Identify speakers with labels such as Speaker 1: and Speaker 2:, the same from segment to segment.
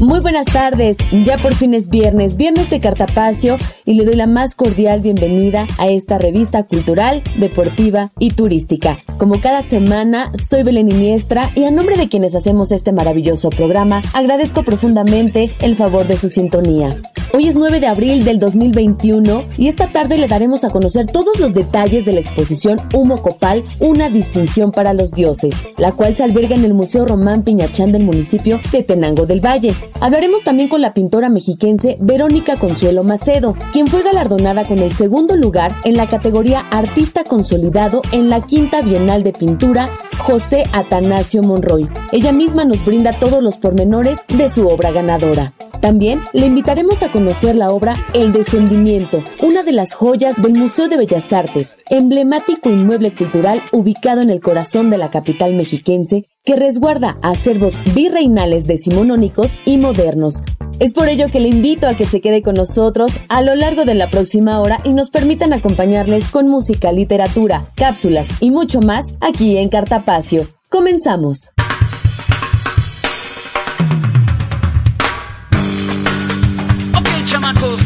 Speaker 1: Muy buenas tardes, ya por fin es viernes, viernes de Cartapacio y le doy la más cordial bienvenida a esta revista cultural, deportiva y turística. Como cada semana, soy Belén Iniestra y a nombre de quienes hacemos este maravilloso programa, agradezco profundamente el favor de su sintonía. Hoy es 9 de abril del 2021 y esta tarde le daremos a conocer todos los detalles de la exposición Humo Copal, una distinción para los dioses, la cual se alberga en el Museo Román Piñachán del municipio de Tenango del Valle. Hablaremos también con la pintora mexiquense Verónica Consuelo Macedo, quien fue galardonada con el segundo lugar en la categoría Artista Consolidado en la Quinta Bienal de Pintura José Atanasio Monroy. Ella misma nos brinda todos los pormenores de su obra ganadora. También le invitaremos a conocer la obra El Descendimiento, una de las joyas del Museo de Bellas Artes, emblemático inmueble cultural ubicado en el corazón de la capital mexiquense, que resguarda acervos virreinales decimonónicos y modernos. Es por ello que le invito a que se quede con nosotros a lo largo de la próxima hora y nos permitan acompañarles con música, literatura, cápsulas y mucho más aquí en Cartapacio. Comenzamos.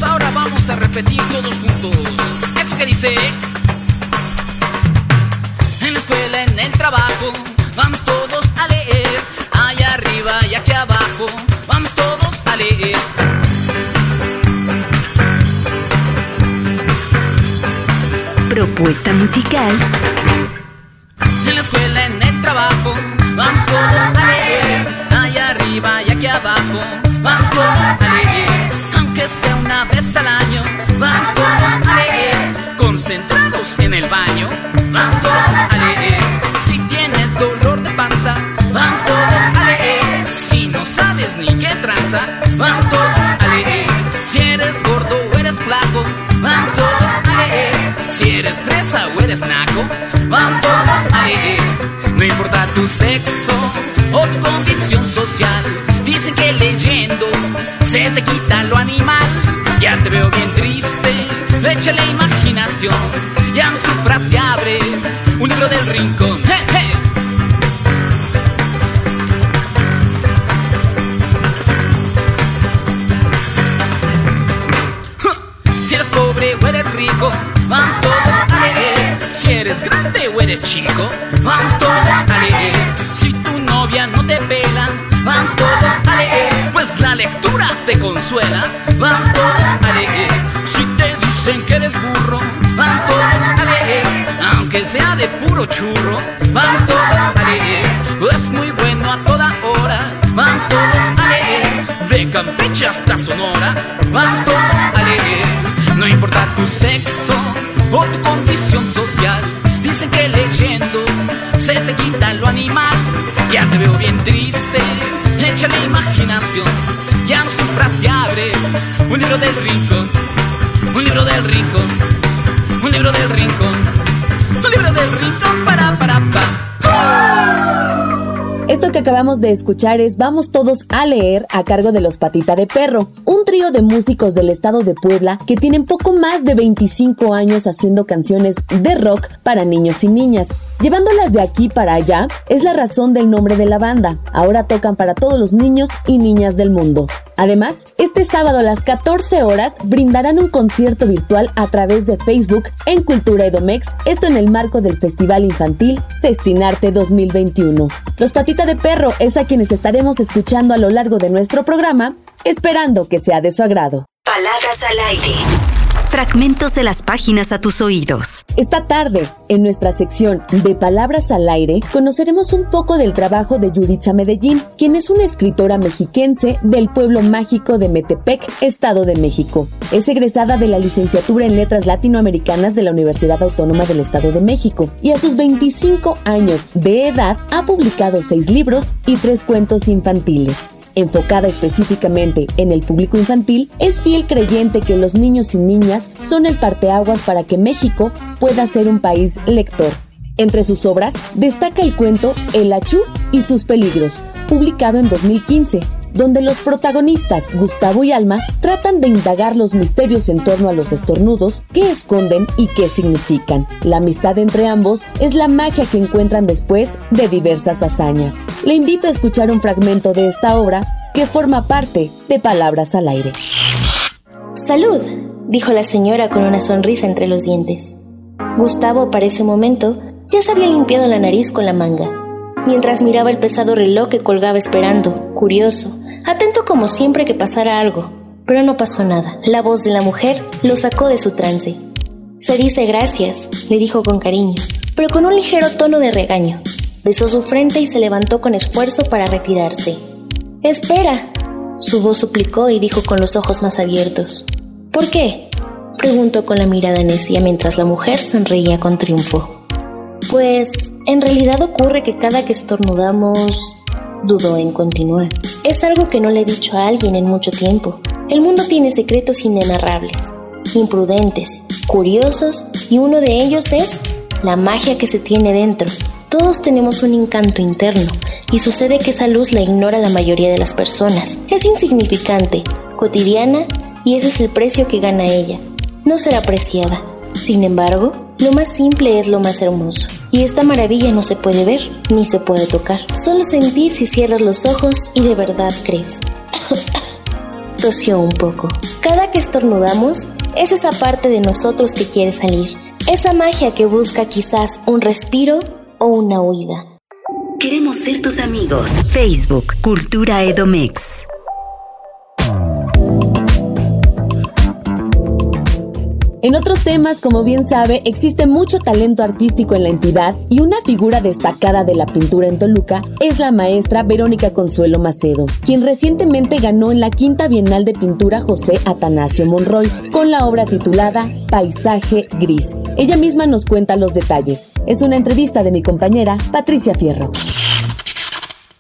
Speaker 2: ahora vamos a repetir todos juntos. Eso que dice. En la escuela, en el trabajo, vamos todos arriba y aquí abajo, vamos todos a leer.
Speaker 3: Propuesta musical.
Speaker 2: En la escuela, en el trabajo, vamos todos a leer. Allá arriba y aquí abajo, vamos todos a leer que sea una vez al año. Vamos todos a leer, concentrados en el baño. Vamos todos a leer. Si tienes dolor sabes ni qué tranza, vamos todos a leer. Si eres gordo o eres flaco, vamos todos a leer. Si eres fresa o eres naco, vamos todos a leer. No importa tu sexo o tu condición social, dicen que leyendo se te quita lo animal. Ya te veo bien triste, échale imaginación. Y en su frase abre un libro del rincón. Si eres grande o eres chico, vamos todos a leer. Si tu novia no te pela, vamos todos a leer. Pues la lectura te consuela, vamos todos a leer. Si te dicen que eres burro, vamos todos a leer. Aunque sea de puro churro, vamos todos a leer. Es muy bueno a toda hora, vamos todos a leer. De Campeche hasta Sonora, vamos todos a leer. No importa tu sexo o tu condición social, dicen que leyendo se te quita lo animal. Ya te veo bien triste, échale imaginación. Ya en su frase abre un libro del rincón, un libro del rincón, un libro del rincón, un libro del rincón para para pa.
Speaker 1: Que acabamos de escuchar es Vamos Todos a Leer a cargo de los Patita de Perro, un trío de músicos del estado de Puebla que tienen poco más de 25 años haciendo canciones de rock para niños y niñas. Llevándolas de aquí para allá es la razón del nombre de la banda. Ahora tocan para todos los niños y niñas del mundo. Además, este sábado a las 14 horas brindarán un concierto virtual a través de Facebook en Cultura Edomex, esto en el marco del Festival Infantil Festinarte 2021. Los Patita de Perro es a quienes estaremos escuchando a lo largo de nuestro programa, esperando que sea de su agrado.
Speaker 3: Palabras al aire. Fragmentos de las páginas a tus oídos.
Speaker 1: Esta tarde, en nuestra sección de Palabras al Aire, conoceremos un poco del trabajo de Yuritza Medellín, quien es una escritora mexiquense del pueblo mágico de Metepec, Estado de México. Es egresada de la licenciatura en Letras Latinoamericanas de la Universidad Autónoma del Estado de México y a sus 25 años de edad ha publicado seis libros y tres cuentos infantiles. Enfocada específicamente en el público infantil, es fiel creyente que los niños y niñas son el parteaguas para que México pueda ser un país lector. Entre sus obras destaca el cuento El Achú y sus peligros, publicado en 2015, donde los protagonistas, Gustavo y Alma, tratan de indagar los misterios en torno a los estornudos, qué esconden y qué significan. La amistad entre ambos es la magia que encuentran después de diversas hazañas. Le invito a escuchar un fragmento de esta obra que forma parte de Palabras al Aire.
Speaker 4: Salud, dijo la señora con una sonrisa entre los dientes. Gustavo, para ese momento, ya se había limpiado la nariz con la manga mientras miraba el pesado reloj que colgaba esperando, curioso, atento como siempre que pasara algo. Pero no pasó nada. La voz de la mujer lo sacó de su trance. Se dice gracias, le dijo con cariño, pero con un ligero tono de regaño. Besó su frente y se levantó con esfuerzo para retirarse. Espera, su voz suplicó y dijo con los ojos más abiertos. ¿Por qué? preguntó con la mirada necia mientras la mujer sonreía con triunfo. Pues en realidad ocurre que cada que estornudamos, dudó en continuar. Es algo que no le he dicho a alguien en mucho tiempo. El mundo tiene secretos inenarrables, imprudentes, curiosos, y uno de ellos es la magia que se tiene dentro. Todos tenemos un encanto interno, y sucede que esa luz la ignora la mayoría de las personas. Es insignificante, cotidiana, y ese es el precio que gana ella. No será apreciada. Sin embargo, lo más simple es lo más hermoso. Y esta maravilla no se puede ver ni se puede tocar. Solo sentir si cierras los ojos y de verdad crees. Tosió un poco. Cada que estornudamos, es esa parte de nosotros que quiere salir. Esa magia que busca quizás un respiro o una huida.
Speaker 3: Queremos ser tus amigos. Facebook, Cultura Edomex.
Speaker 1: En otros temas, como bien sabe, existe mucho talento artístico en la entidad y una figura destacada de la pintura en Toluca es la maestra Verónica Consuelo Macedo, quien recientemente ganó en la Quinta Bienal de Pintura José Atanasio Monroy con la obra titulada Paisaje Gris. Ella misma nos cuenta los detalles. Es una entrevista de mi compañera Patricia Fierro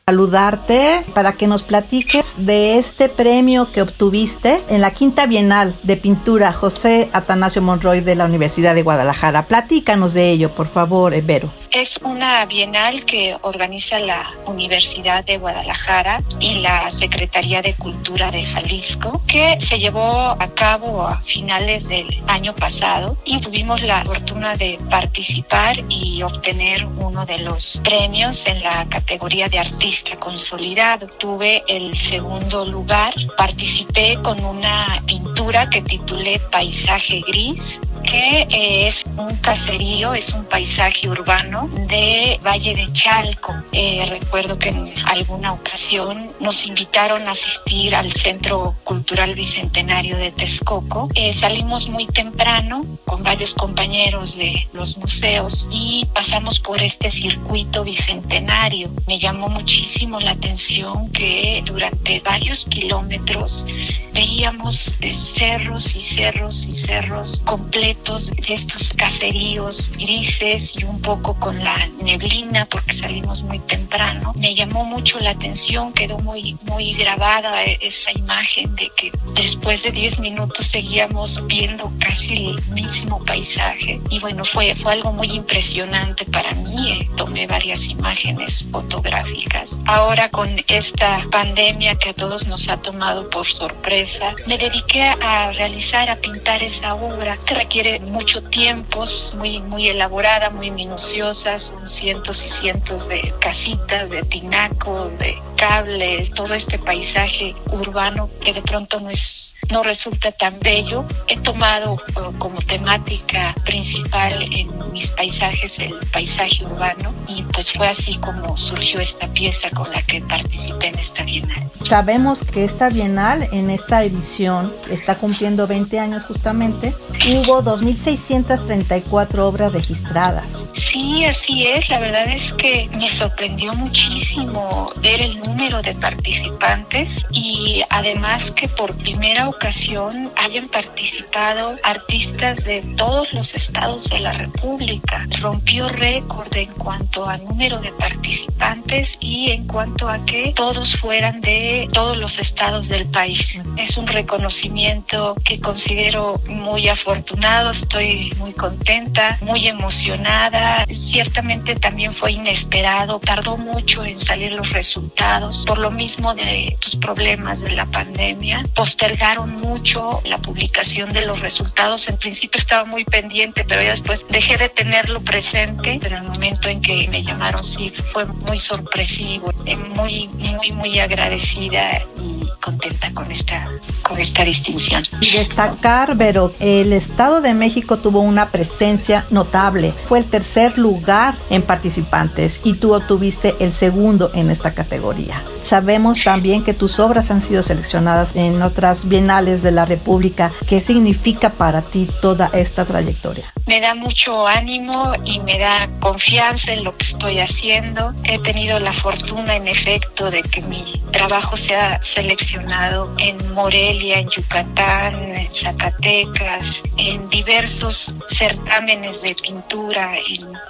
Speaker 5: saludarte para que nos platiques de este premio que obtuviste en la quinta Bienal de Pintura José Atanasio Monroy de la Universidad de Guadalajara. Platícanos de ello, por favor, Vero.
Speaker 6: Es una bienal que organiza la Universidad de Guadalajara y la Secretaría de Cultura de Jalisco, que se llevó a cabo a finales del año pasado y tuvimos la fortuna de participar y obtener uno de los premios en la categoría de artista consolidado. Tuve el segundo lugar, participé con una pintura que titulé Paisaje Gris que eh, es un caserío, es un paisaje urbano de Valle de Chalco. Eh, recuerdo que en alguna ocasión nos invitaron a asistir al Centro Cultural Bicentenario de Texcoco. Eh, salimos muy temprano con varios compañeros de los museos y pasamos por este circuito bicentenario. Me llamó muchísimo la atención que durante varios kilómetros veíamos cerros y cerros y cerros completos de estos caseríos grises y un poco con la neblina porque salimos muy temprano. Me llamó mucho la atención, quedó muy, muy grabada esa imagen de que después de 10 minutos seguíamos viendo casi el mismo paisaje y bueno, fue, fue algo muy impresionante para mí. Eh, tomé varias imágenes fotográficas. Ahora con esta pandemia que a todos nos ha tomado por sorpresa, me dediqué a realizar, a pintar esa obra que requiere mucho tiempo, muy, muy elaborada, muy minuciosa, son cientos y cientos de casitas, de tinacos, de cables, todo este paisaje urbano que de pronto no es no resulta tan bello. He tomado uh, como temática principal en mis paisajes el paisaje urbano y pues fue así como surgió esta pieza con la que participé en esta bienal.
Speaker 5: Sabemos que esta bienal en esta edición está cumpliendo 20 años justamente. Hubo 2.634 obras registradas.
Speaker 6: Sí Sí, así es. La verdad es que me sorprendió muchísimo ver el número de participantes y además que por primera ocasión hayan participado artistas de todos los estados de la República. Rompió récord en cuanto a número de participantes y en cuanto a que todos fueran de todos los estados del país. Es un reconocimiento que considero muy afortunado, estoy muy contenta, muy emocionada. Ciertamente también fue inesperado, tardó mucho en salir los resultados por lo mismo de tus problemas de la pandemia. Postergaron mucho la publicación de los resultados. En principio estaba muy pendiente, pero ya después dejé de tenerlo presente. En el momento en que me llamaron, sí, fue muy sorpresivo, eh, muy, muy, muy agradecida y contenta con esta, con esta distinción.
Speaker 5: Y destacar, pero el Estado de México tuvo una presencia notable. Fue el tercer lugar en participantes y tú obtuviste el segundo en esta categoría. Sabemos también que tus obras han sido seleccionadas en otras bienales de la República. ¿Qué significa para ti toda esta trayectoria?
Speaker 6: Me da mucho ánimo y me da confianza en lo que estoy haciendo. He tenido la fortuna, en efecto, de que mi trabajo sea seleccionado en Morelia, en Yucatán, en Zacatecas, en diversos certámenes de pintura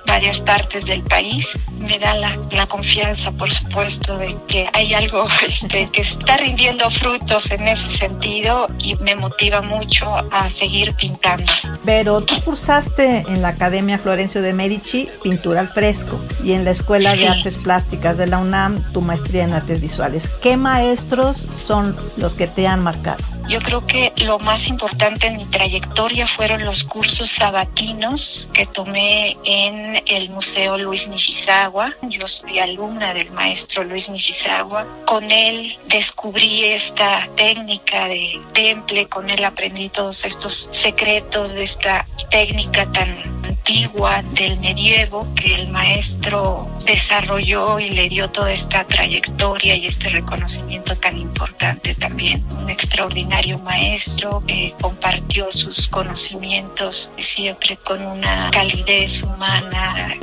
Speaker 6: varias partes del país. Me da la, la confianza, por supuesto, de que hay algo este, que está rindiendo frutos en ese sentido y me motiva mucho a seguir pintando.
Speaker 5: Pero tú cursaste en la Academia Florencio de Medici pintura al fresco y en la Escuela de. Artes Plásticas de la UNAM tu maestría en artes visuales. ¿Qué maestros son los que te han marcado?
Speaker 6: Yo creo que lo más importante en mi trayectoria fueron los cursos sabatinos que tomé en el Museo Luis Nishizawa. Yo soy alumna del maestro Luis Nishizawa. Con él descubrí esta técnica de temple, con él aprendí todos estos secretos de esta técnica tan antigua del medievo que el maestro desarrolló y le dio toda esta trayectoria y este reconocimiento tan importante también. Un extraordinario maestro que compartió sus conocimientos siempre con una calidez humana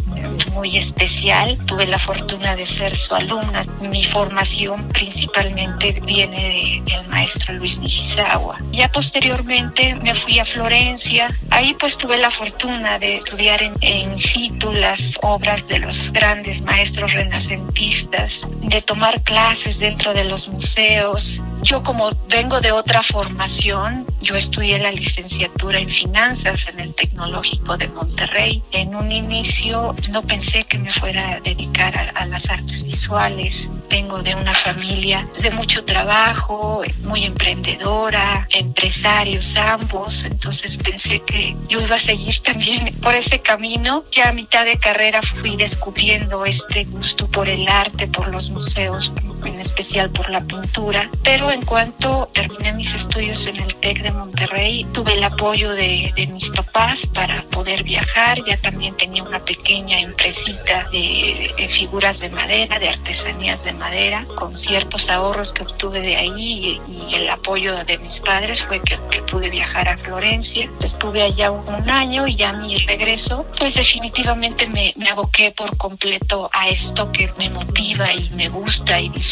Speaker 6: muy especial. Tuve la fortuna de ser su alumna. Mi formación principalmente viene de- del maestro Luis Nishizawa. Ya posteriormente me fui a Florencia. Ahí pues tuve la fortuna de estudiar en, en situ las obras de los grandes maestros renacentistas, de tomar clases dentro de los museos. Yo como vengo de otra formación, yo estudié la licenciatura en finanzas en el Tecnológico de Monterrey. En un inicio no pensé que me fuera a dedicar a, a las artes visuales. Vengo de una familia de mucho trabajo, muy emprendedora, empresarios ambos, entonces pensé que yo iba a seguir también por ese camino. Ya a mitad de carrera fui descubriendo este gusto por el arte, por los museos, en especial por la pintura, pero en cuanto terminé mis estudios en el TEC de Monterrey, tuve el apoyo de, de mis papás para poder viajar, ya también tenía una pequeña empresita de, de figuras de madera, de artesanías de madera, con ciertos ahorros que obtuve de ahí y, y el apoyo de mis padres fue que, que pude viajar a Florencia. Estuve allá un, un año y ya mi regreso, pues definitivamente me, me aboqué por completo a esto que me motiva y me gusta y disfruto.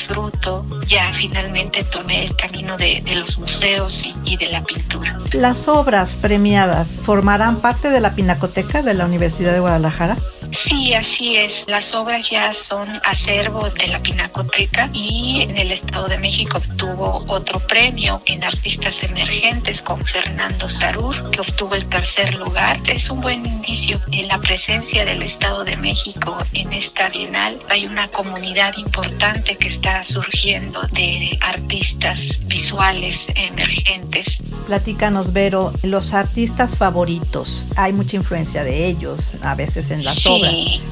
Speaker 6: Ya finalmente tomé el camino de, los museos y de la pintura.
Speaker 5: ¿Las obras premiadas formarán parte de la Pinacoteca de la Universidad de Guadalajara?
Speaker 6: Sí, así es. Las obras ya son acervo de la Pinacoteca y en el Estado de México obtuvo otro premio en Artistas Emergentes con Fernando Sarur, que obtuvo el tercer lugar. Es un buen indicio de la presencia del Estado de México en esta bienal. Hay una comunidad importante que está surgiendo de artistas visuales emergentes.
Speaker 5: Platícanos, Vero, los artistas favoritos. Hay mucha influencia de ellos, a veces en las
Speaker 6: Sí.
Speaker 5: obras.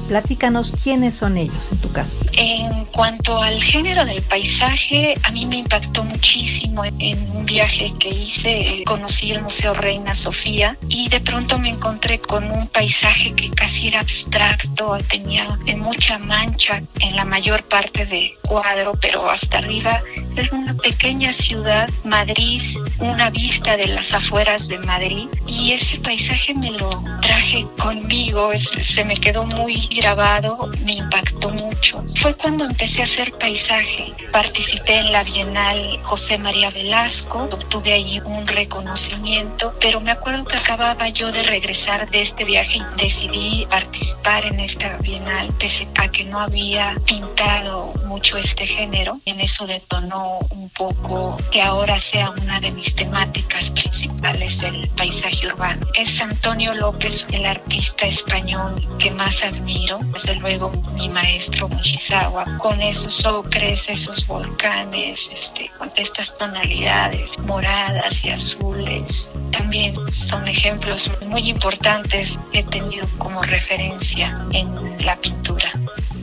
Speaker 5: Platícanos quiénes son ellos en tu caso.
Speaker 6: En cuanto al género del paisaje, a mí me impactó muchísimo en un viaje que hice. Conocí el Museo Reina Sofía y de pronto me encontré con un paisaje que casi era abstracto, tenía en mucha mancha en la mayor parte del cuadro, pero hasta arriba Es una pequeña ciudad, Madrid, una vista de las afueras de Madrid y ese paisaje me lo traje conmigo, se me quedó muy grabado, me impactó mucho. Fue cuando empecé a hacer paisaje. Participé en la Bienal José María Velasco, obtuve ahí un reconocimiento, pero me acuerdo que acababa yo de regresar de este viaje y decidí participar en esta Bienal, pese a que no había pintado mucho este género. En eso detonó un poco que ahora sea una de mis temáticas principales el paisaje urbano. Es Antonio López, el artista español que más admiro, desde luego mi maestro Mochizawa, con esos ocres, esos volcanes, este, con estas tonalidades moradas y azules. También son ejemplos muy importantes que he tenido como referencia en la pintura.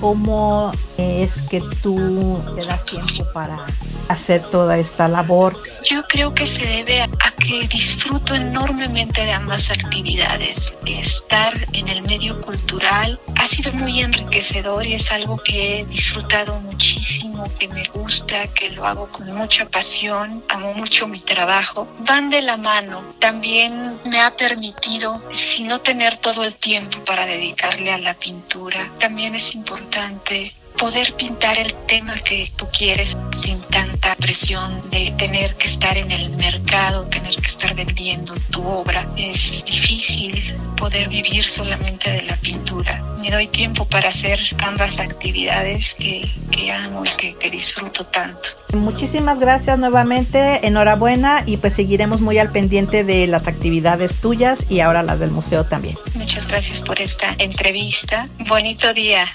Speaker 5: ¿Cómo es que tú te das tiempo para hacer toda esta labor?
Speaker 6: Yo creo que se debe a, que disfruto enormemente de ambas actividades. Estar en el medio cultural ha sido muy enriquecedor y es algo que he disfrutado muchísimo, que me gusta, que lo hago con mucha pasión, amo mucho mi trabajo. Van de la mano. También me ha permitido, si no tener todo el tiempo para dedicarle a la pintura, también es importante poder pintar el tema que tú quieres sin tanta presión de tener que estar en el mercado, tener que estar vendiendo tu obra. Es difícil poder vivir solamente de la pintura. Me doy tiempo para hacer ambas actividades que, que amo y que, que disfruto tanto.
Speaker 5: Muchísimas gracias nuevamente, enhorabuena y pues seguiremos muy al pendiente de las actividades tuyas y ahora las del museo también.
Speaker 6: Muchas gracias por esta entrevista. Bonito día.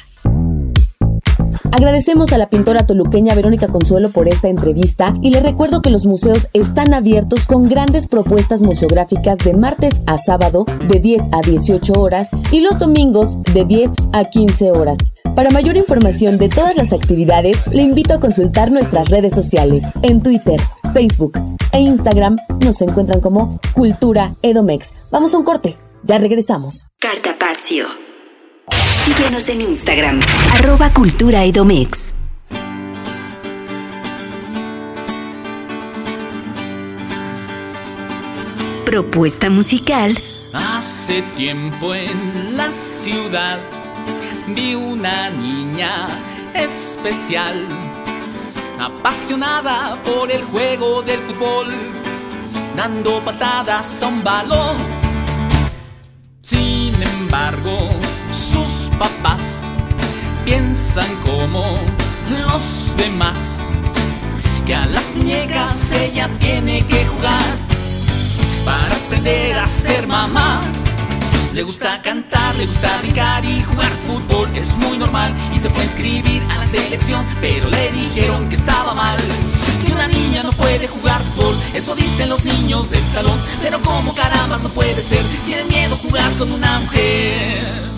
Speaker 1: Agradecemos a la pintora toluqueña Verónica Consuelo por esta entrevista y le recuerdo que los museos están abiertos con grandes propuestas museográficas de martes a sábado de 10 a 18 horas y los domingos de 10 a 15 horas. Para mayor información de todas las actividades, le invito a consultar nuestras redes sociales. En Twitter, Facebook e Instagram nos encuentran como Cultura Edomex. Vamos a un corte, ya regresamos.
Speaker 3: Cartapacio. Síguenos en Instagram, arroba Cultura Edomex. Propuesta musical.
Speaker 2: Hace tiempo en la ciudad vi una niña especial, apasionada por el juego del fútbol, dando patadas a un balón. Sin embargo, papás piensan como los demás, que a las muñecas ella tiene que jugar para aprender a ser mamá. Le gusta cantar, le gusta brincar y jugar fútbol, es muy normal. Y se fue a inscribir a la selección, pero le dijeron que estaba mal. Que una niña no puede jugar fútbol, eso dicen los niños del salón. Pero como caramba no puede ser, tienen miedo jugar con una mujer.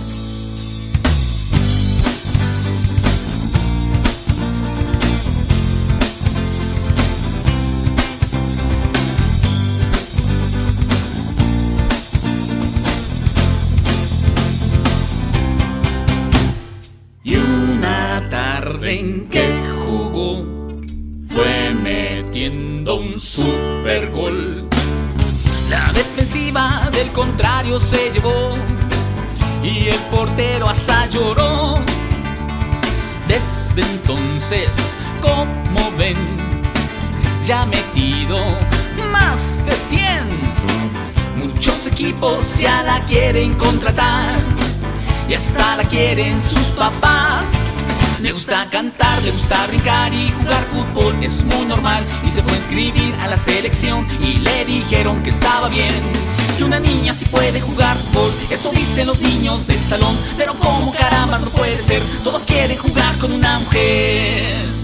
Speaker 2: Y el portero hasta lloró. Desde entonces, como ven, ya metido más de 100. Muchos equipos ya la quieren contratar y hasta la quieren sus papás. Le gusta cantar, le gusta brincar y jugar fútbol, es muy normal. Y se fue a inscribir a la selección y le dijeron que estaba bien. Que una niña sí puede jugar fútbol, eso dicen los niños del salón. Pero como caramba no puede ser, todos quieren jugar con una mujer.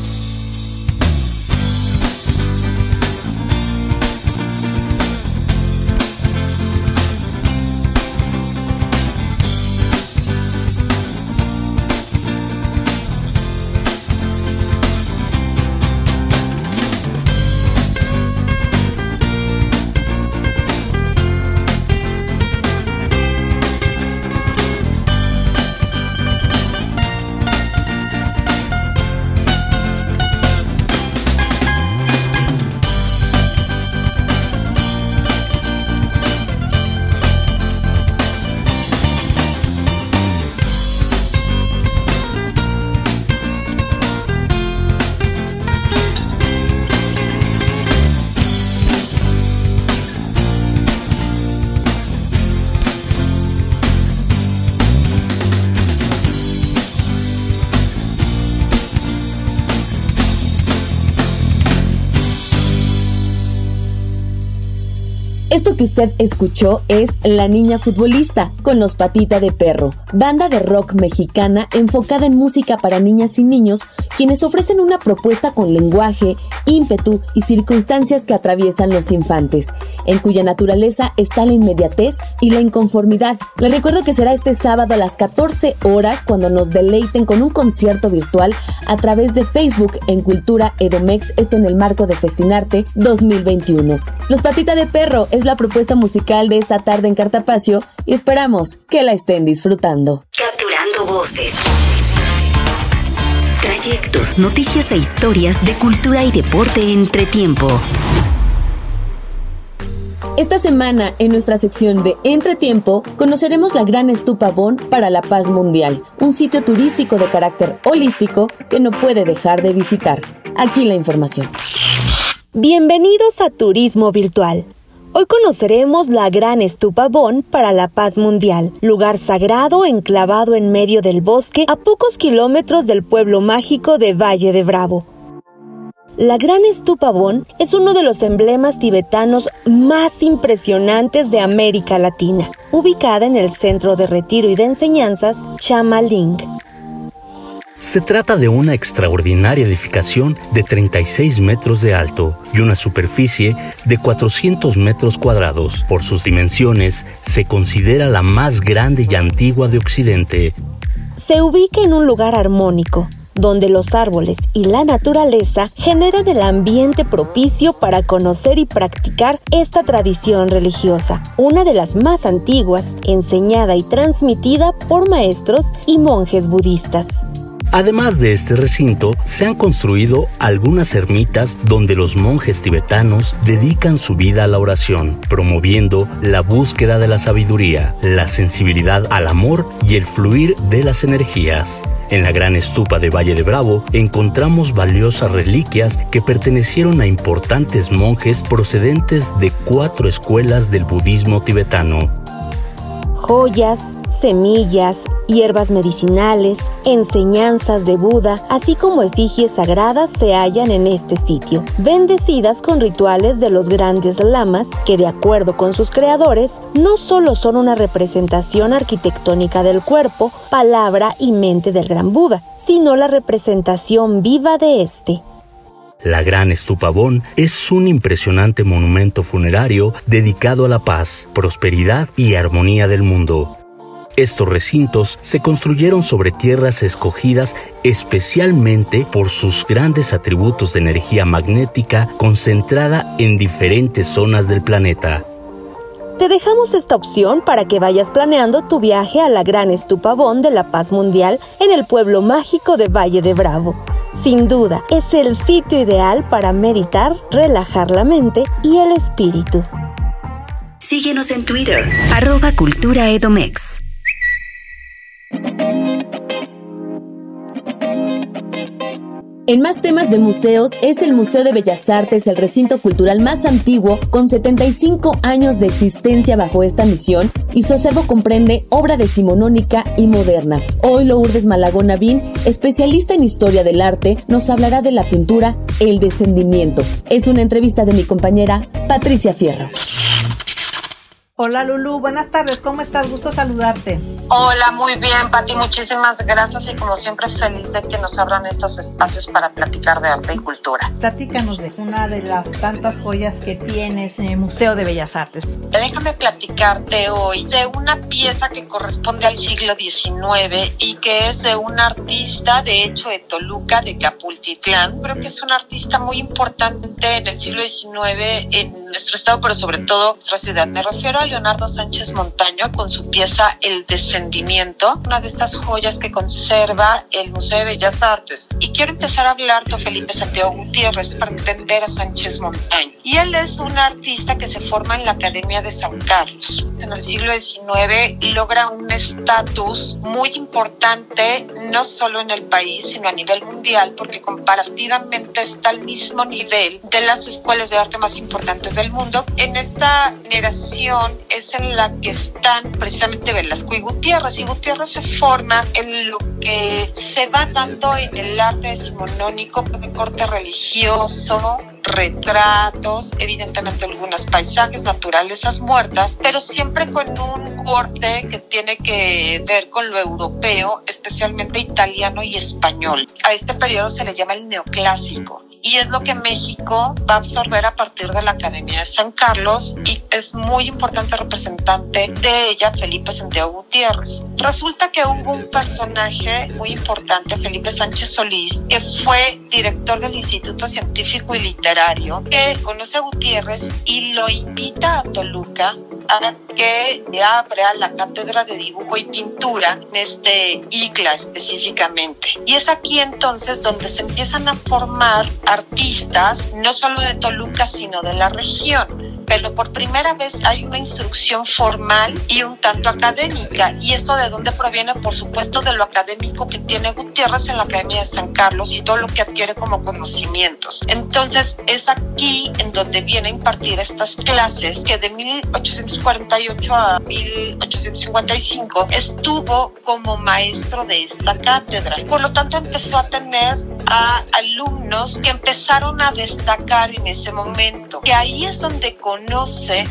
Speaker 1: Que usted escuchó es La Niña Futbolista con los Patita de Perro, banda de rock mexicana enfocada en música para niñas y niños, quienes ofrecen una propuesta con lenguaje, ímpetu y circunstancias que atraviesan los infantes, en cuya naturaleza está la inmediatez y la inconformidad. Les recuerdo que será este sábado a las 14 horas cuando nos deleiten con un concierto virtual a través de Facebook en Cultura Edomex, esto en el marco de Festinarte 2021. Los Patita de Perro es la propuesta musical de esta tarde en Cartapacio y esperamos que la estén disfrutando.
Speaker 3: Capturando voces. Trayectos, noticias e historias de cultura y deporte entre tiempo.
Speaker 1: Esta semana, en nuestra sección de Entretiempo, conoceremos la Gran Estupa Bon para la Paz Mundial, un sitio turístico de carácter holístico que no puede dejar de visitar. Aquí la información.
Speaker 7: Bienvenidos a Turismo Virtual. Hoy conoceremos la Gran Estupa Bon para la Paz Mundial, lugar sagrado enclavado en medio del bosque a pocos kilómetros del pueblo mágico de Valle de Bravo. La Gran Estupa Bon es uno de los emblemas tibetanos más impresionantes de América Latina, ubicada en el centro de retiro y de enseñanzas Chamaling,
Speaker 8: se trata de una extraordinaria edificación de 36 metros de alto y una superficie de 400 metros cuadrados. Por sus dimensiones, se considera la más grande y antigua de Occidente.
Speaker 7: Se ubica en un lugar armónico, donde los árboles y la naturaleza generan el ambiente propicio para conocer y practicar esta tradición religiosa, una de las más antiguas, enseñada y transmitida por maestros y monjes budistas.
Speaker 8: Además de este recinto, se han construido algunas ermitas donde los monjes tibetanos dedican su vida a la oración, promoviendo la búsqueda de la sabiduría, la sensibilidad al amor y el fluir de las energías. En la gran estupa de Valle de Bravo encontramos valiosas reliquias que pertenecieron a importantes monjes procedentes de cuatro escuelas del budismo tibetano.
Speaker 7: Joyas, semillas, hierbas medicinales, enseñanzas de Buda, así como efigies sagradas se hallan en este sitio, bendecidas con rituales de los grandes lamas que de acuerdo con sus creadores no solo son una representación arquitectónica del cuerpo, palabra y mente del gran Buda, sino la representación viva de este.
Speaker 8: La Gran Estupabón es un impresionante monumento funerario dedicado a la paz, prosperidad y armonía del mundo. Estos recintos se construyeron sobre tierras escogidas especialmente por sus grandes atributos de energía magnética concentrada en diferentes zonas del planeta.
Speaker 7: Te dejamos esta opción para que vayas planeando tu viaje a la gran estupabón de la paz mundial en el pueblo mágico de Valle de Bravo. Sin duda, es el sitio ideal para meditar, relajar la mente y el espíritu.
Speaker 3: Síguenos en Twitter, arroba Cultura Edomex.
Speaker 1: En más temas de museos, es el Museo de Bellas Artes el recinto cultural más antiguo, con 75 años de existencia bajo esta misión, y su acervo comprende obra decimonónica y moderna. Hoy Lourdes Malagón Navín, especialista en historia del arte, nos hablará de la pintura El Descendimiento. Es una entrevista de mi compañera Patricia Fierro.
Speaker 5: Hola Lulu, buenas tardes, ¿cómo estás? Gusto saludarte.
Speaker 9: Hola, muy bien, Pati, muchísimas gracias y como siempre feliz de que nos abran estos espacios para platicar de arte y cultura.
Speaker 5: Platícanos de una de las tantas joyas que tienes en el Museo de Bellas Artes.
Speaker 9: Déjame platicarte hoy de una pieza que corresponde al siglo XIX y que es de un artista, de hecho, de Toluca, de Capultitlán. Creo que es un artista muy importante en el siglo XIX en nuestro estado, pero sobre todo en nuestra ciudad. Me refiero a Leonardo Sánchez Montaño con su pieza El Una de estas joyas que conserva el Museo de Bellas Artes. Y quiero empezar a hablar de Felipe Santiago Gutiérrez para entender a Sánchez Montaño. Y él es un artista que se forma en la Academia de San Carlos. En el siglo XIX logra un estatus muy importante, no solo en el país, sino a nivel mundial, porque comparativamente está al mismo nivel de las escuelas de arte más importantes del mundo. En esta generación es en la que están precisamente Velasco y Gutiérrez. Y Gutiérrez se forma en lo que se va dando en el arte decimonónico de corte religioso, retratos, evidentemente algunos paisajes, naturalezas muertas, pero siempre con un corte que tiene que ver con lo europeo, especialmente italiano y español. A este periodo se le llama el neoclásico y es lo que México va a absorber a partir de la Academia de San Carlos y es muy importante representante de ella Felipe Santiago Gutiérrez. Resulta que hubo un personaje muy importante, Felipe Sánchez Solís, que fue director del Instituto Científico y Literario, que conoce a Gutiérrez y lo invita a Toluca a que abra la cátedra de dibujo y pintura en este ICLA específicamente. Y es aquí entonces donde se empiezan a formar artistas, no solo de Toluca, sino de la región pero por primera vez hay una instrucción formal y un tanto académica. ¿Y esto de dónde proviene? Por supuesto, de lo académico que tiene Gutiérrez en la Academia de San Carlos y todo lo que adquiere como conocimientos. Entonces, es aquí en donde viene a impartir estas clases que de 1848 a 1855 estuvo como maestro de esta cátedra. Por lo tanto, empezó a tener a alumnos que empezaron a destacar en ese momento, que ahí es donde conoce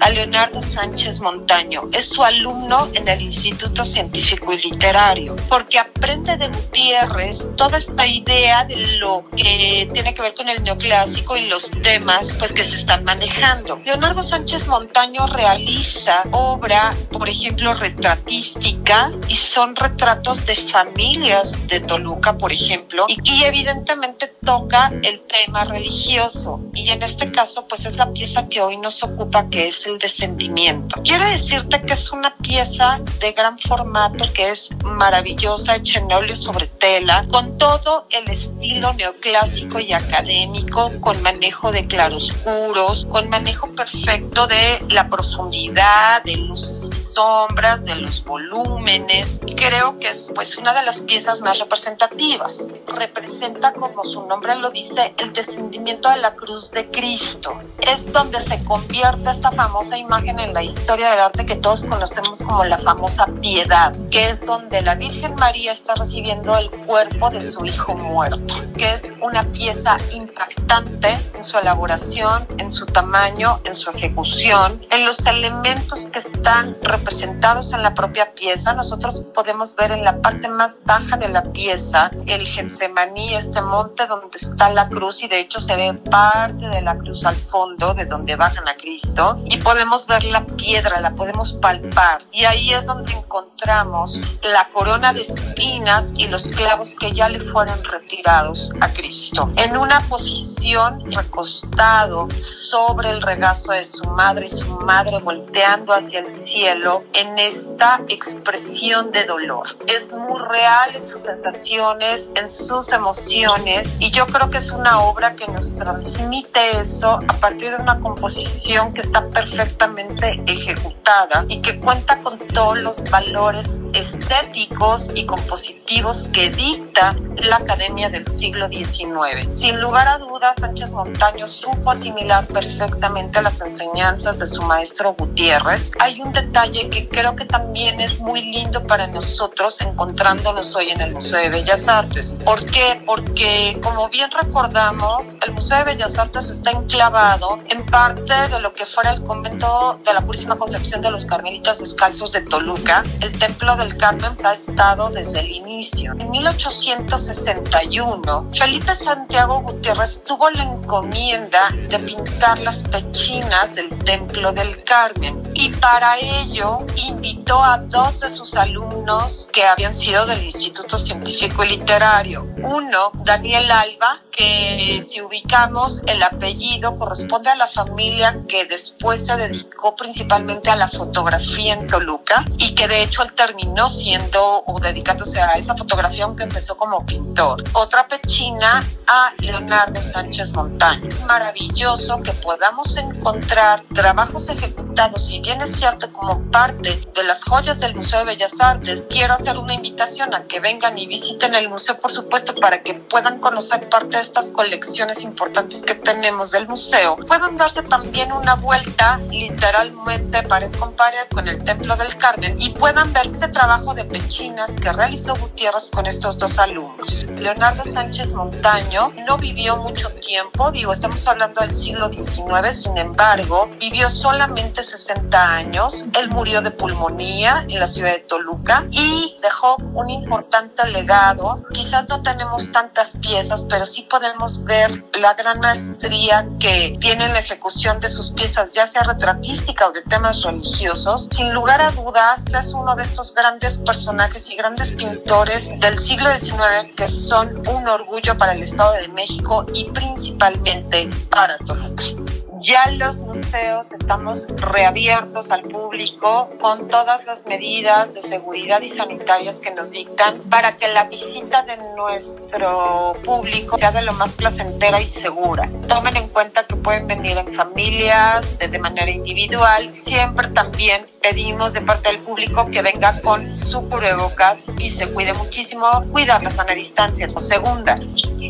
Speaker 9: a Leonardo Sánchez Montaño. Es su alumno en el Instituto Científico y Literario, porque aprende de Gutiérrez toda esta idea de lo que tiene que ver con el neoclásico y los temas pues, que se están manejando. Leonardo Sánchez Montaño realiza obra, por ejemplo, retratística, y son retratos de familias de Toluca, por ejemplo, y, evidentemente toca el tema religioso. Y en este caso, pues es la pieza que hoy nos ocupa, que es el descendimiento. Quiero decirte que es una pieza de gran formato que es maravillosa, hecha en óleo sobre tela, con todo el estilo neoclásico y académico, con manejo de claroscuros, con manejo perfecto de la profundidad, de luces y sombras, de los volúmenes. Creo que es pues una de las piezas más representativas. Representa, como su nombre lo dice, el descendimiento de la cruz de Cristo. Es donde se convierte esta famosa famosa imagen en la historia del arte que todos conocemos como la famosa piedad, que es donde la Virgen María está recibiendo el cuerpo de su hijo muerto, que es una pieza impactante en su elaboración, en su tamaño, en su ejecución, en los elementos que están representados en la propia pieza. Nosotros podemos ver en la parte más baja de la pieza el Getsemaní, este monte donde está la cruz y de hecho se ve parte de la cruz al fondo de donde bajan a Cristo y podemos ver la piedra, la podemos palpar. Y ahí es donde encontramos la corona de espinas y los clavos que ya le fueron retirados a Cristo. En una posición recostado sobre el regazo de su madre, su madre volteando hacia el cielo en esta expresión de dolor. Es muy real en sus sensaciones, en sus emociones y yo creo que es una obra que nos transmite eso a partir de una composición que está perfecta perfectamente ejecutada y que cuenta con todos los valores estéticos y compositivos que dicta la Academia del siglo XIX. Sin lugar a dudas, Sánchez Montaño supo asimilar perfectamente las enseñanzas de su maestro Gutiérrez. Hay un detalle que creo que también es muy lindo para nosotros encontrándonos hoy en el Museo de Bellas Artes. ¿Por qué? Porque, como bien recordamos, el Museo de Bellas Artes está enclavado en parte de lo que fuera el convento de la Purísima Concepción de los Carmelitas Descalzos de Toluca, el Templo del Carmen ha estado desde el inicio. En 1861, Felipe Santiago Gutiérrez tuvo la encomienda de pintar las pechinas del Templo del Carmen y para ello invitó a dos de sus alumnos que habían sido del Instituto Científico y Literario. Uno, Daniel Alba, que si ubicamos el apellido corresponde a la familia que después se dedicó principalmente a la fotografía en Toluca y que de hecho él terminó siendo o dedicándose a esa fotografía aunque empezó como pintor. Otra pechina a Leonardo Sánchez Montaño. Maravilloso que podamos encontrar trabajos ejecutados, si bien es cierto como parte de las joyas del Museo de Bellas Artes, quiero hacer una invitación a que vengan y visiten el museo, por supuesto, para que puedan conocer parte de estas colecciones importantes que tenemos del museo. Puedan darse también una vuelta literalmente pared con pared con el Templo del Carmen y puedan ver este trabajo de pechinas que realizó Gutiérrez con estos dos alumnos. Leonardo Sánchez Montaño no vivió mucho tiempo, digo, estamos hablando del siglo XIX, sin embargo, vivió solamente 60 años. Él murió de pulmonía en la ciudad de Toluca y dejó un importante legado. Quizás no tenemos tantas piezas, pero sí podemos ver la gran maestría que tiene en la ejecución de sus piezas, ya sea retratística o de temas religiosos. Sin lugar a dudas, es uno de estos grandes personajes y grandes pintores del siglo XIX que son un orgullo para el Estado de México y principalmente para Toluca. Ya los museos estamos reabiertos al público con todas las medidas de seguridad y sanitarias que nos dictan para que la visita de nuestro público sea de lo más placentera y segura. Tomen en cuenta que pueden venir en familias, de manera individual. Siempre también pedimos de parte del público que venga con su cubrebocas y se cuide muchísimo, cuidar la sana distancia. Segunda,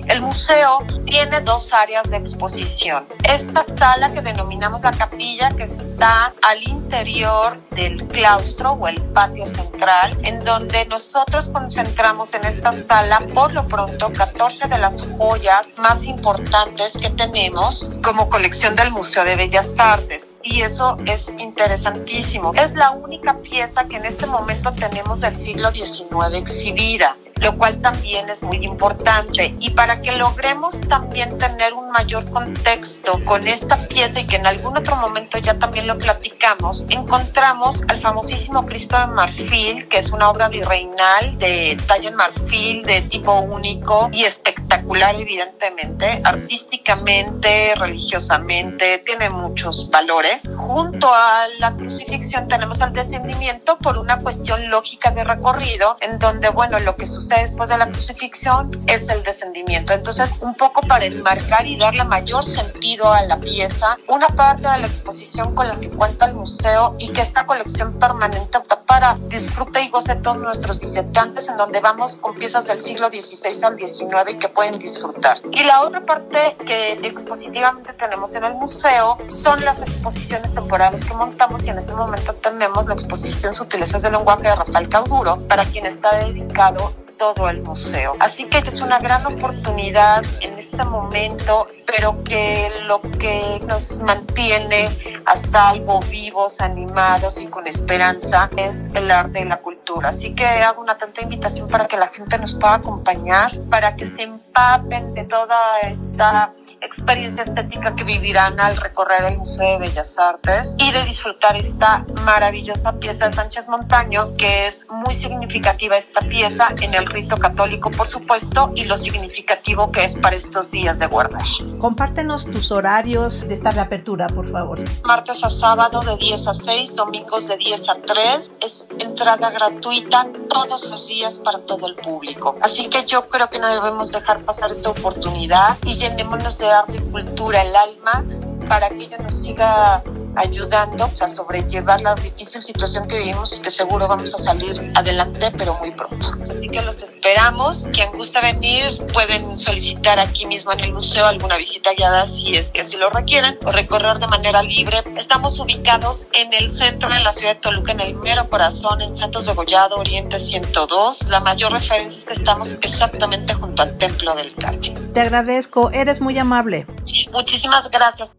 Speaker 9: el museo tiene dos áreas de exposición. Esta sala que denominamos la capilla, que está al interior del claustro o el patio central, en donde nosotros concentramos en esta sala por lo pronto 14 de las joyas más importantes que tenemos como colección del Museo de Bellas Artes y eso es interesantísimo. Es la única pieza que en este momento tenemos del siglo XIX exhibida lo cual también es muy importante. Y para que logremos también tener un mayor contexto con esta pieza y que en algún otro momento ya también lo platicamos, encontramos al famosísimo Cristo de Marfil, que es una obra virreinal de talla en marfil, de tipo único y espectacular, evidentemente, artísticamente, religiosamente, tiene muchos valores. Junto a la crucifixión tenemos el descendimiento por una cuestión lógica de recorrido, en donde, bueno, lo que sucede después de la crucifixión es el descendimiento. Entonces, un poco para enmarcar y darle mayor sentido a la pieza, una parte de la exposición con la que cuenta el museo y que esta colección permanente para disfrute y goce todos nuestros visitantes, en donde vamos con piezas del siglo XVI al XIX que pueden disfrutar. Y la otra parte que expositivamente tenemos en el museo son las exposiciones temporales que montamos y en este momento tenemos la exposición Sutilezas del lenguaje de Rafael Cauduro, para quien está dedicado todo el museo. Así que es una gran oportunidad en este momento, pero que lo que nos mantiene a salvo, vivos, animados y con esperanza es el arte y la cultura. Así que hago una tanta invitación para que la gente nos pueda acompañar, para que se empapen de toda esta experiencia estética que vivirán al recorrer el Museo de Bellas Artes y de disfrutar esta maravillosa pieza de Sánchez Montaño, que es muy significativa esta pieza en el rito católico, por supuesto, y lo significativo que es para estos días de guardar.
Speaker 5: Compártenos tus horarios de esta reapertura, por favor.
Speaker 9: Martes a sábado de 10 a 6, domingos de 10 a 3, es entrada gratuita todos los días para todo el público. Así que yo creo que no debemos dejar pasar esta oportunidad y llenémonos de y cultura el alma para que ella nos siga ayudando a sobrellevar la difícil situación que vivimos y que seguro vamos a salir adelante, pero muy pronto. Así que los esperamos. Quien gusta venir pueden solicitar aquí mismo en el museo alguna visita guiada si es que así lo requieren o recorrer de manera libre. Estamos ubicados en el centro de la ciudad de Toluca, en el mero corazón, en Santos de Gollado, Oriente 102. La mayor referencia es que estamos exactamente junto al Templo del Carmen.
Speaker 5: Te agradezco, eres muy amable.
Speaker 9: Muchísimas gracias.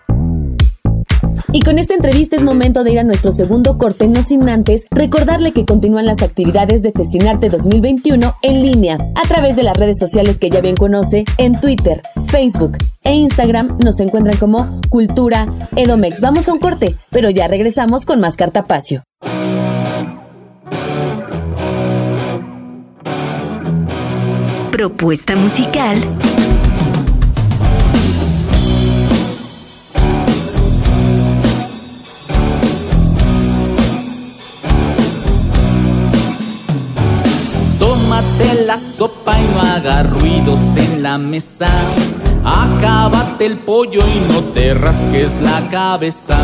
Speaker 1: Y con esta entrevista es momento de ir a nuestro segundo corte, no sin antes recordarle que continúan las actividades de Festinarte 2021 en línea a través de las redes sociales que ya bien conoce, en Twitter, Facebook e Instagram nos encuentran como Cultura Edomex. Vamos a un corte, pero ya regresamos con más Cartapacio.
Speaker 3: Propuesta musical
Speaker 10: la sopa y no haga ruidos en la mesa. Acábate el pollo y no te rasques la cabeza.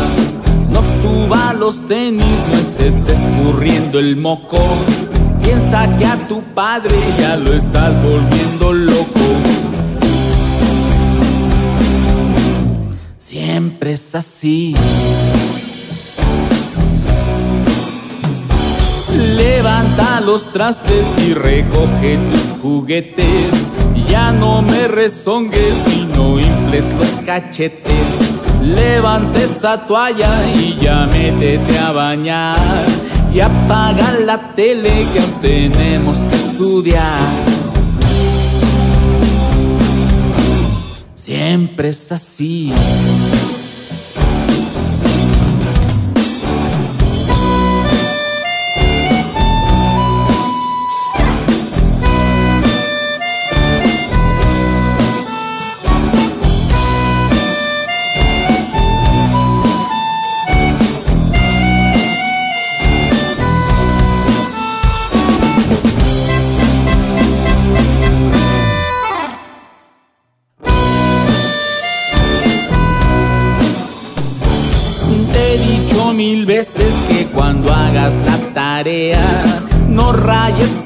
Speaker 10: No suba los tenis, no estés escurriendo el moco. Piensa que a tu padre ya lo estás volviendo loco. Siempre es así.
Speaker 2: Los trastes y recoge tus juguetes. Ya no me rezongues y no infles los cachetes. Levante esa toalla y ya métete a bañar. Y apaga la tele que tenemos que estudiar. Siempre es así.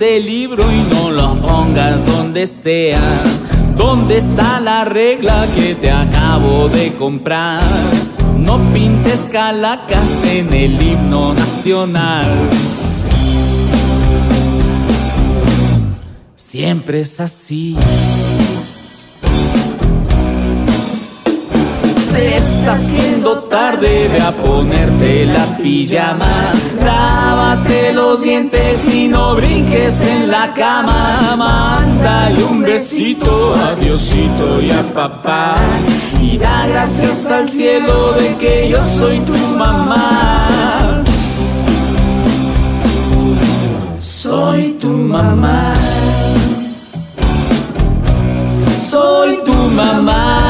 Speaker 2: El libro y no lo pongas donde sea. ¿Dónde está la regla que te acabo de comprar? No pintes calacas en el himno nacional. Siempre es así. Se está haciendo tarde, ve a ponerte la pijama. Lávate los dientes y no brinques en la cama. Mándale un besito a Diosito y a papá. Y da gracias al cielo de que yo soy tu mamá. Soy tu mamá. Soy tu mamá.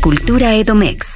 Speaker 3: Cultura Edomex.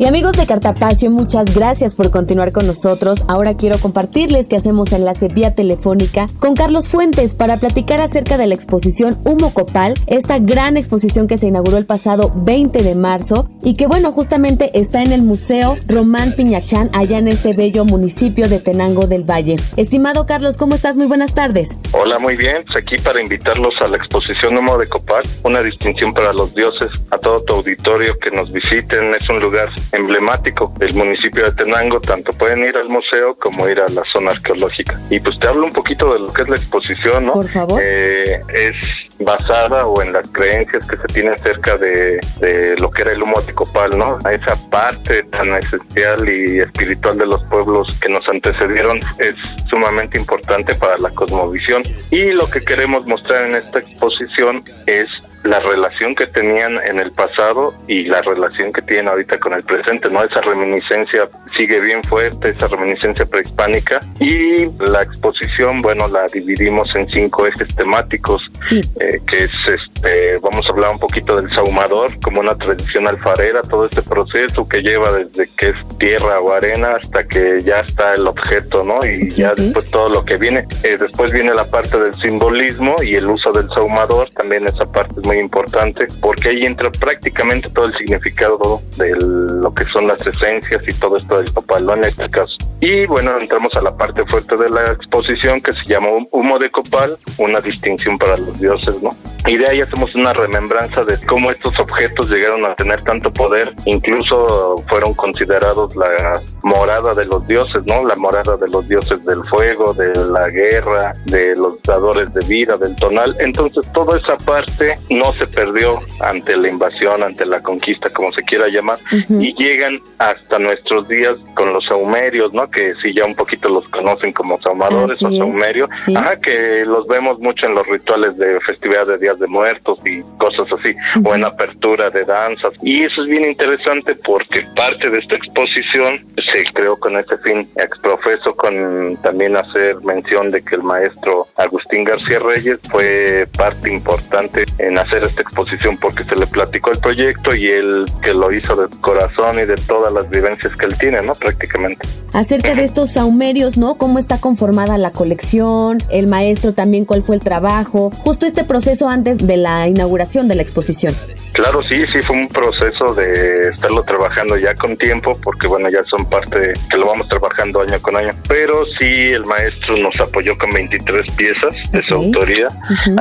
Speaker 1: Y amigos de Cartapacio, muchas gracias por continuar con nosotros. Ahora quiero compartirles que hacemos enlace vía telefónica con Carlos Fuentes para platicar acerca de la exposición Humo Copal, esta gran exposición que se inauguró el pasado 20 de marzo y que bueno, justamente está en el Museo Román Piñachán, allá en este bello municipio de Tenango del Valle. Estimado Carlos, ¿cómo estás? Muy buenas tardes.
Speaker 11: Hola, muy bien. Pues aquí para invitarlos a la exposición Humo de Copal, una distinción para los dioses, a todo tu auditorio que nos visiten. Es un lugar emblemático del municipio de Tenango, tanto pueden ir al museo como ir a la zona arqueológica. Y pues te hablo un poquito de lo que es la exposición, ¿no?
Speaker 1: Por favor.
Speaker 11: Eh, es basada o en las creencias que se tienen acerca de, de lo que era el humo de copal, ¿no? A esa parte tan esencial y espiritual de los pueblos que nos antecedieron es sumamente importante para la cosmovisión. Y lo que queremos mostrar en esta exposición es la relación que tenían en el pasado y la relación que tienen ahorita con el presente, ¿no? Esa reminiscencia sigue bien fuerte, esa reminiscencia prehispánica y la exposición, bueno, la dividimos en cinco ejes temáticos,
Speaker 1: sí.
Speaker 11: eh, que es, este, vamos a hablar un poquito del saumador como una tradición alfarera, todo este proceso que lleva desde que es tierra o arena hasta que ya está el objeto, ¿no? Y ya después todo lo que viene. Eh, después viene la parte del simbolismo y el uso del saumador, también esa parte es muy importante porque ahí entra prácticamente todo el significado de lo que son las esencias y todo esto del copal, en este caso. Y bueno, entramos a la parte fuerte de la exposición que se llama Humo de Copal, una distinción para los dioses, ¿no? Y de ahí hacemos una remembranza de cómo estos objetos llegaron a tener tanto poder, incluso fueron considerados la morada de los dioses, ¿no? La morada de los dioses del fuego, de la guerra, de los dadores de vida, del tonal. Entonces, toda esa parte no se perdió ante la invasión, ante la conquista, como se quiera llamar, y llegan hasta nuestros días con los saumerios, ¿no? Que si ya un poquito los conocen como saumadores o saumerios, ajá, que los vemos mucho en los rituales de festividad de Días de Muertos y cosas así, o en apertura de danzas. Y eso es bien interesante porque parte de esta exposición se creó con este fin. Exprofeso, con también hacer mención de que el maestro Agustín García Reyes fue parte importante en hacer esta exposición porque se le platicó el proyecto y él que lo hizo de corazón y de todas las vivencias que él tiene, ¿no? Prácticamente.
Speaker 1: Acerca de estos saumerios, ¿no? ¿Cómo está conformada la colección? El maestro también, ¿cuál fue el trabajo? Justo este proceso antes de la inauguración de la exposición.
Speaker 11: Claro, sí, sí, fue un proceso de estarlo trabajando ya con tiempo, porque bueno, ya son parte que lo vamos trabajando año con año. Pero sí, el maestro nos apoyó con 23 piezas de su autoría.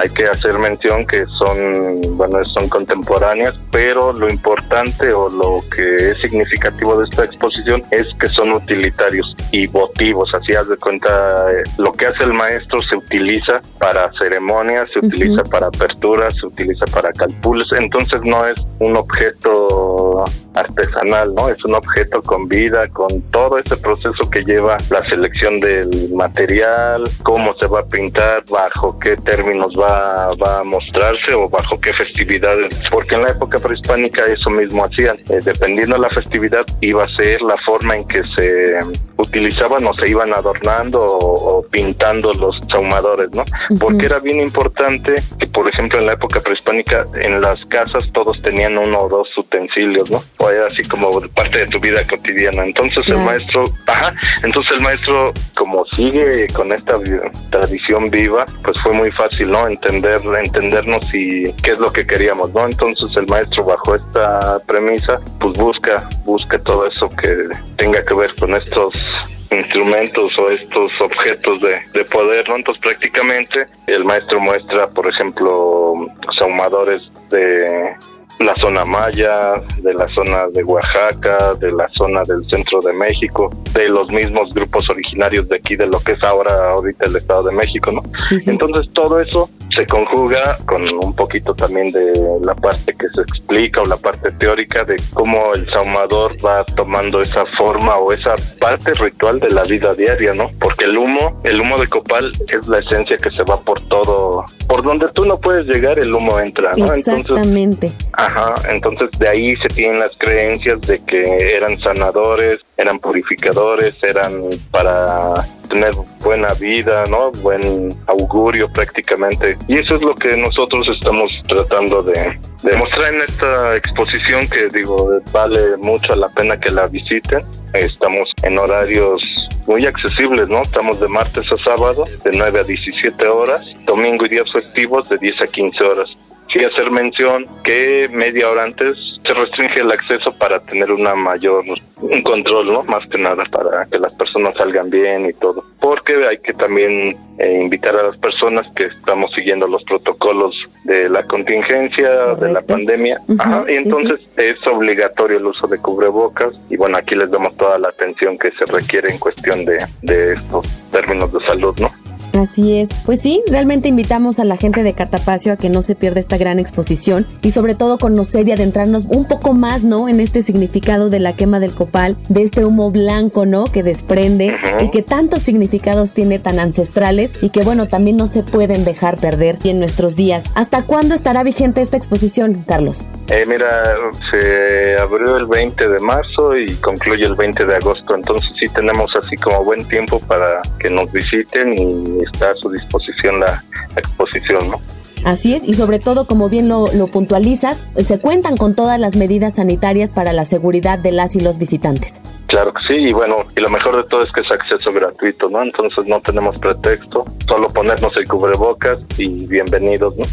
Speaker 11: Hay que hacer mención que son, bueno, son contemporáneas, pero lo importante o lo que es significativo de esta exposición es que son utilitarios y votivos. Así haz de cuenta, eh, lo que hace el maestro se utiliza para ceremonias, se utiliza para aperturas, se utiliza para calpules. Entonces, no es un objeto artesanal, ¿no? Es un objeto con vida, con todo ese proceso que lleva la selección del material, cómo se va a pintar, bajo qué términos va, va a mostrarse o bajo qué festividades. Porque en la época prehispánica eso mismo hacían. Eh, dependiendo de la festividad iba a ser la forma en que se utilizaban o se iban adornando o, pintando los saumadores, ¿no? Porque era bien importante que, por ejemplo, en la época prehispánica, en las casas todos tenían uno o dos utensilios, ¿no? O era así como parte de tu vida cotidiana. Entonces el maestro, ajá, entonces el maestro, como sigue con esta tradición viva, pues fue muy fácil, ¿no? Entender, entendernos y qué es lo que queríamos, ¿no? Entonces el maestro bajo esta premisa, pues busca, busca todo eso que tenga que ver con estos instrumentos o estos objetos de, de poder, ¿no? Entonces prácticamente el maestro muestra, por ejemplo, ahumadores de la zona maya, de la zona de Oaxaca, de la zona del centro de México, de los mismos grupos originarios de aquí, de lo que es ahora ahorita el Estado de México, ¿no? Entonces todo eso se conjuga con un poquito también de la parte que se explica o la parte teórica de cómo el saumador va tomando esa forma o esa parte ritual de la vida diaria, ¿no? Porque el humo, el humo de copal es la esencia que se va por todo, por donde tú no puedes llegar, el humo entra, ¿no?
Speaker 1: Exactamente.
Speaker 11: Ajá, entonces de ahí se tienen las creencias de que eran sanadores, eran purificadores, eran para tener buena vida, ¿no? Buen augurio prácticamente. Y eso es lo que nosotros estamos tratando de, demostrar en esta exposición que digo, vale mucho la pena que la visiten. Estamos en horarios muy accesibles, ¿no? Estamos de martes a sábado, de 9 a 17 horas, domingo y días festivos de 10 a 15 horas sí hacer mención que media hora antes se restringe el acceso para tener una mayor un control, ¿no? Más que nada para que las personas salgan bien y todo. Porque hay que también eh, invitar a las personas que estamos siguiendo los protocolos de la contingencia, de la pandemia. y entonces es obligatorio el uso de cubrebocas y bueno, aquí les damos toda la atención que se requiere en cuestión de, de estos términos de salud, ¿no?
Speaker 1: Así es. Pues sí, realmente invitamos a la gente de Cartapacio a que no se pierda esta gran exposición y sobre todo conocer y adentrarnos un poco más, ¿no? En este significado de la quema del copal, de este humo blanco, ¿no? Que desprende y que tantos significados tiene tan ancestrales y que bueno, también no se pueden dejar perder en nuestros días. ¿Hasta cuándo estará vigente esta exposición, Carlos?
Speaker 11: Eh, mira, se abrió el 20 de marzo y concluye el 20 de agosto, entonces sí tenemos así como buen tiempo para que nos visiten y está a su disposición la, exposición, ¿no?
Speaker 1: Así es, y sobre todo, como bien lo, lo puntualizas, se cuentan con todas las medidas sanitarias para la seguridad de las y los visitantes.
Speaker 11: Claro que sí, y bueno, y lo mejor de todo es que es acceso gratuito, ¿no? Entonces no tenemos pretexto, solo ponernos el cubrebocas y bienvenidos, ¿no?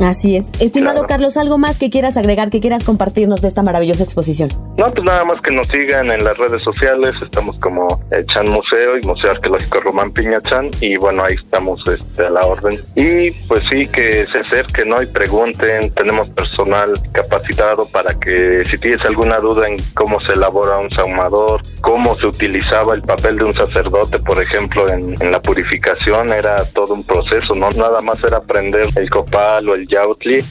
Speaker 1: Así es. Estimado Carlos, ¿algo más que quieras agregar, que quieras compartirnos de esta maravillosa exposición?
Speaker 11: No, pues nada más que nos sigan en las redes sociales, estamos como Chan Museo y Museo Arqueológico Román Piñachan y bueno, ahí estamos este, a la orden. Y pues sí, que se acerquen ¿no? y pregunten, tenemos personal capacitado para que si tienes alguna duda en cómo se elabora un saumador, cómo se utilizaba el papel de un sacerdote, por ejemplo, en, en la purificación, era todo un proceso, no nada más era aprender el copal o el yautli,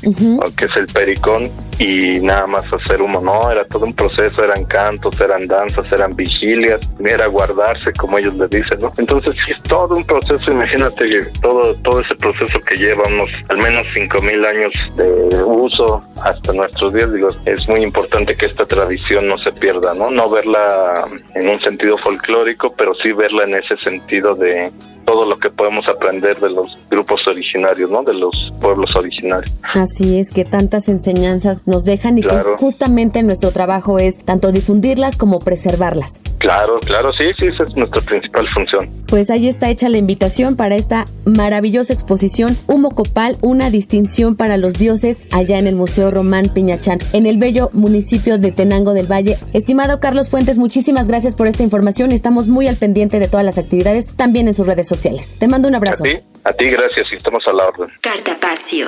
Speaker 11: que es el pericón, y nada más hacer humo, no, era todo un proceso, eran cantos, eran danzas, eran vigilias, era guardarse, como ellos le dicen, ¿no? Entonces sí es todo un proceso, imagínate todo, todo ese proceso que lleva unos al menos cinco mil años de uso hasta nuestros días, digo, es muy importante que esta tradición no se pierda, ¿no? No verla en un sentido folclórico, pero sí verla en ese sentido de todo lo que podemos aprender de los grupos originarios, ¿no? De los pueblos originarios.
Speaker 1: Así es, que tantas enseñanzas nos dejan y que justamente nuestro trabajo es tanto difundirlas como preservarlas.
Speaker 11: Claro, claro, sí, sí, esa es nuestra principal función.
Speaker 1: Pues ahí está hecha la invitación para esta maravillosa exposición Humo Copal, una distinción para los dioses allá en el Museo Román Piñachán, en el bello municipio de Tenango del Valle. Estimado Carlos Fuentes, muchísimas gracias por esta información. Estamos muy al pendiente de todas las actividades, también en sus redes sociales. Te mando un abrazo.
Speaker 11: A ti, a ti gracias y estamos a la orden.
Speaker 3: Cartapacio.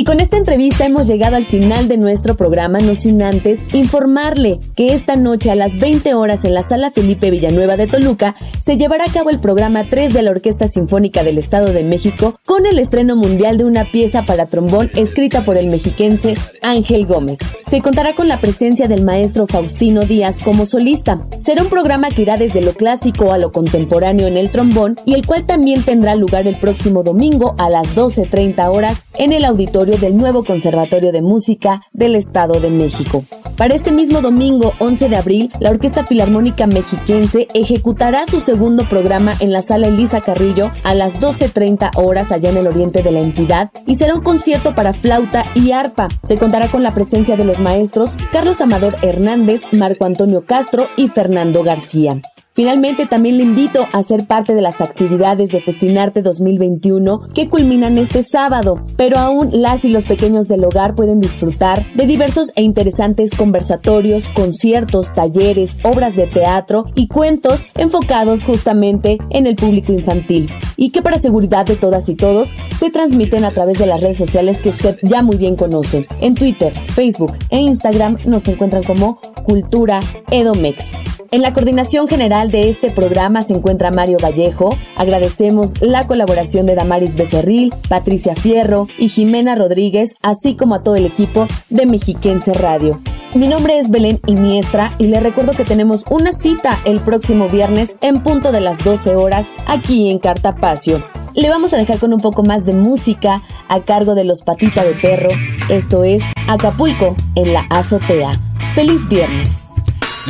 Speaker 1: Y con esta entrevista hemos llegado al final de nuestro programa, no sin antes informarle que esta noche a las 20 horas en la Sala Felipe Villanueva de Toluca se llevará a cabo el programa 3 de la Orquesta Sinfónica del Estado de México con el estreno mundial de una pieza para trombón escrita por el mexiquense Ángel Gómez. Se contará con la presencia del maestro Faustino Díaz como solista. Será un programa que irá desde lo clásico a lo contemporáneo en el trombón y el cual también tendrá lugar el próximo domingo a las 12.30 horas en el auditorio del nuevo Conservatorio de Música del Estado de México. Para este mismo domingo 11 de abril, la Orquesta Filarmónica Mexiquense ejecutará su segundo programa en la Sala Elisa Carrillo a las 12.30 horas allá en el oriente de la entidad y será un concierto para flauta y arpa. Se contará con la presencia de los maestros Carlos Amador Hernández, Marco Antonio Castro y Fernando García. Finalmente, también le invito a ser parte de las actividades de Festinarte 2021 que culminan este sábado, pero aún las y los pequeños del hogar pueden disfrutar de diversos e interesantes conversatorios, conciertos, talleres, obras de teatro y cuentos enfocados justamente en el público infantil y que para seguridad de todas y todos se transmiten a través de las redes sociales que usted ya muy bien conoce. En Twitter, Facebook e Instagram nos encuentran como Cultura Edomex. En la coordinación general de este programa se encuentra Mario Vallejo. Agradecemos la colaboración de Damaris Becerril, Patricia Fierro y Jimena Rodríguez, así como a todo el equipo de Mexiquense Radio. Mi nombre es Belén Iniestra y le recuerdo que tenemos una cita el próximo viernes en punto de las 12 horas aquí en Cartapacio. Le vamos a dejar con un poco más de música a cargo de los Patita de Perro. Esto es Acapulco en la azotea. ¡Feliz viernes!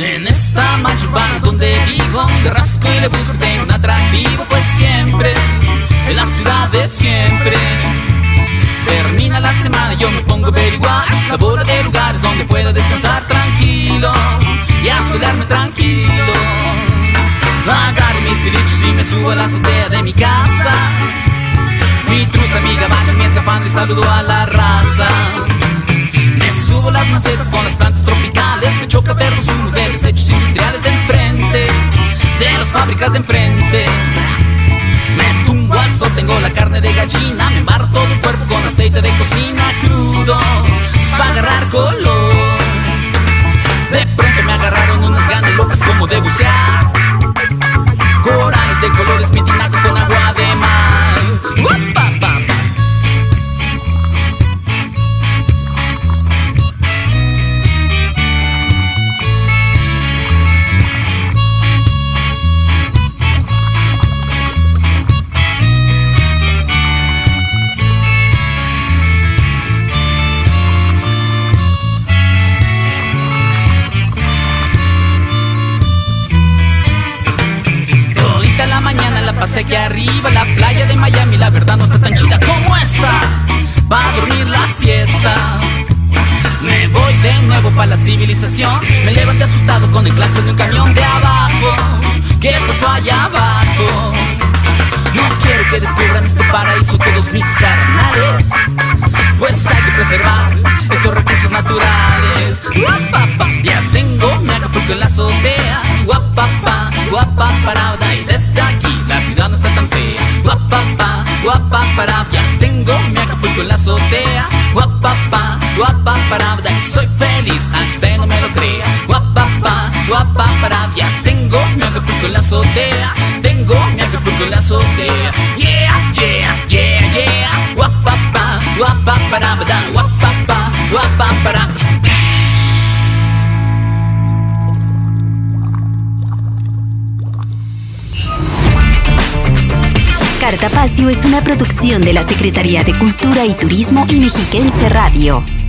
Speaker 2: En esta machupada donde vivo, rasco y le busco tengo un atractivo, pues siempre, en la ciudad de siempre. Termina la semana yo me pongo a averiguar la bola de lugares donde pueda descansar tranquilo y asolearme tranquilo. Agarro mis tirichos y me subo a la azotea de mi casa. Mi truza, mi gabacha, mi escafandra y saludo a la raza. Subo las macetas con las plantas tropicales. Me choca ver los humos de desechos industriales de enfrente De las fábricas de enfrente. Me tumbo al sol, tengo la carne de gallina. Me embarro todo el cuerpo con aceite de cocina crudo Para agarrar color. De pronto me agarraron unas ganas locas como de bucear. Corales de colores, mi con agua
Speaker 3: Secretaría de Cultura y Turismo y Mexiquense Radio.